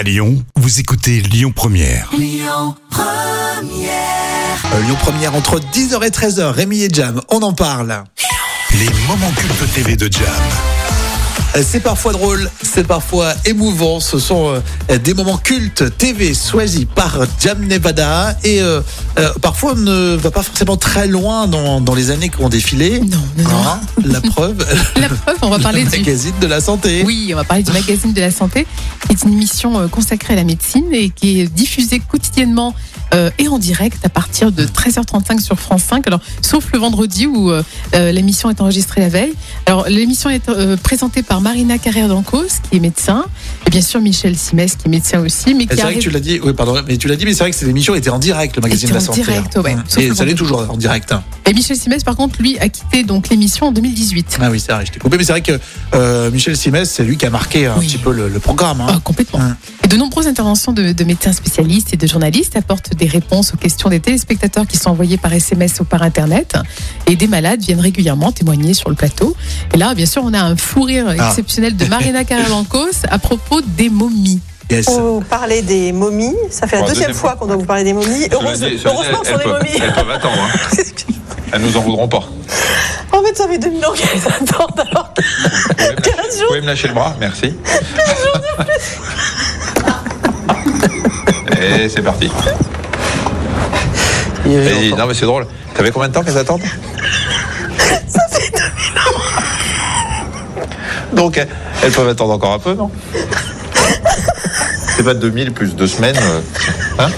À Lyon, vous écoutez Lyon Première. Euh, Lyon Première entre 10h et 13h, Rémi et Jam, on en parle. Les moments cultes TV de Jam. Euh, C'est parfois drôle, c'est parfois émouvant. Ce sont euh, des moments cultes TV choisis par Jam Nevada. Et euh, euh, parfois, on ne va pas forcément très loin dans, dans les années qui ont défilé. Non, non, non. Hein, la preuve, La preuve, on va parler le du. magazine de la santé. Oui, on va parler du magazine de la santé, qui est une émission consacrée à la médecine et qui est diffusée quotidiennement euh, et en direct à partir de 13h35 sur France 5. Alors, sauf le vendredi où euh, euh, l'émission est enregistrée la veille. Alors, l'émission est euh, présentée par Marina Carrère d'Ancos, qui est médecin, et bien sûr Michel Simès, qui est médecin aussi, mais C'est vrai que tu l'as dit, oui, pardon, mais tu l'as dit, mais c'est vrai que cette émission était en direct, le magazine de la en santé. direct, hein. ouais. Et ça l'est toujours en direct. hein. Et Michel Simès, par contre, lui, a quitté donc l'émission en 2018. Ah oui, c'est vrai, je t'ai coupé, mais c'est vrai que euh, Michel Simès, c'est lui qui a marqué un Oui. petit peu le, le programme. hein. Ah, complètement. Hum. Et de nombreuses interventions de, de médecins spécialistes et de journalistes apportent des réponses aux questions des téléspectateurs qui sont envoyées par SMS ou par Internet. Et des malades viennent régulièrement témoigner sur le plateau. Et là, bien sûr, on a un fou rire Ah. exceptionnel de Marina Caravancos à propos des momies. Yes. Vous parler des momies, ça fait la deuxième deuxième fois qu'on doit vous parler des momies. Heureusement que ce sont des momies. Elles peuvent attendre. Hein. Elles nous en voudront pas. En fait, ça fait 2000 ans qu'elles attendent. Alors, Vous pouvez me lâcher, 15 vous jours. pouvez me lâcher le bras, merci. Et c'est parti. Et- non mais c'est drôle. T'avais combien de temps qu'elles attendent? Ça fait 2000 Donc elles- elles peuvent attendre encore un peu, non? C'est pas 2000 plus deux semaines. euh, Hein?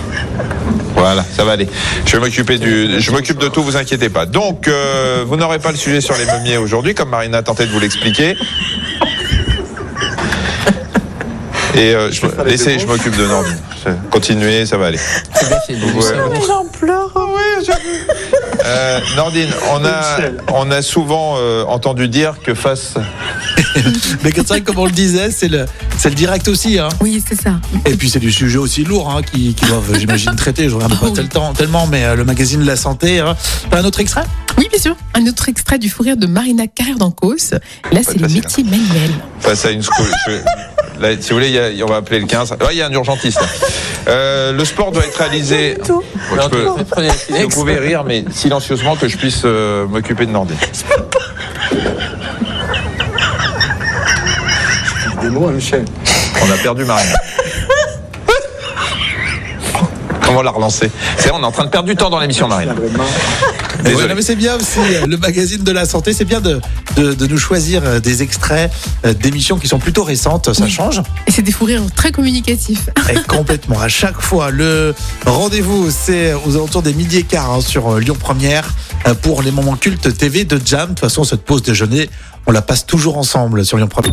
Voilà, ça va aller. Je vais m'occuper du, je m'occupe de tout, vous inquiétez pas. Donc, euh, vous n'aurez pas le sujet sur les momiers aujourd'hui, comme Marina a tenté de vous l'expliquer. Et euh, je, laissez, je m'occupe de Nordine. Continuez, ça va aller. Ouais. ans. Mais j'en pleure. Euh, Nordine, on a, on a souvent euh, entendu dire que face Mais c'est vrai que comme on le disait, c'est le, c'est le direct aussi. Hein. Oui, c'est ça. Et puis c'est du sujet aussi lourd hein, qui, qui doivent, j'imagine, traiter. Je regarde Ah pas oui. tel temps, tellement, mais euh, le magazine de la santé. Hein. Un autre extrait? Oui, bien sûr. Un autre extrait du fou rire de Marina Carrère d'Ancos. Là, c'est le facile, métier manuel. face à une school. Là, si vous voulez, il y a- on va appeler le 15. Ah, il y a un urgentiste. Euh, le sport doit être réalisé. tout. Peux- vous pouvez rire, mais silencieusement que je puisse euh, m'occuper de Nordine. Des mots, Michel. On a perdu Marina. Comment la relancer C'est vrai, on est en train de perdre du temps dans l'émission. Vraiment. Désolé. Ouais, mais c'est bien aussi euh, le magazine de la santé. C'est bien de, de, de nous choisir euh, des extraits euh, d'émissions qui sont plutôt récentes. Ça Oui. change. Et c'est des fous rires très communicatifs. Et complètement. À chaque fois, le rendez-vous, c'est aux alentours des midi et quart hein, sur Lyon Première pour les moments cultes TV de Jam. De toute façon, cette pause déjeuner, on la passe toujours ensemble sur Lyon Première.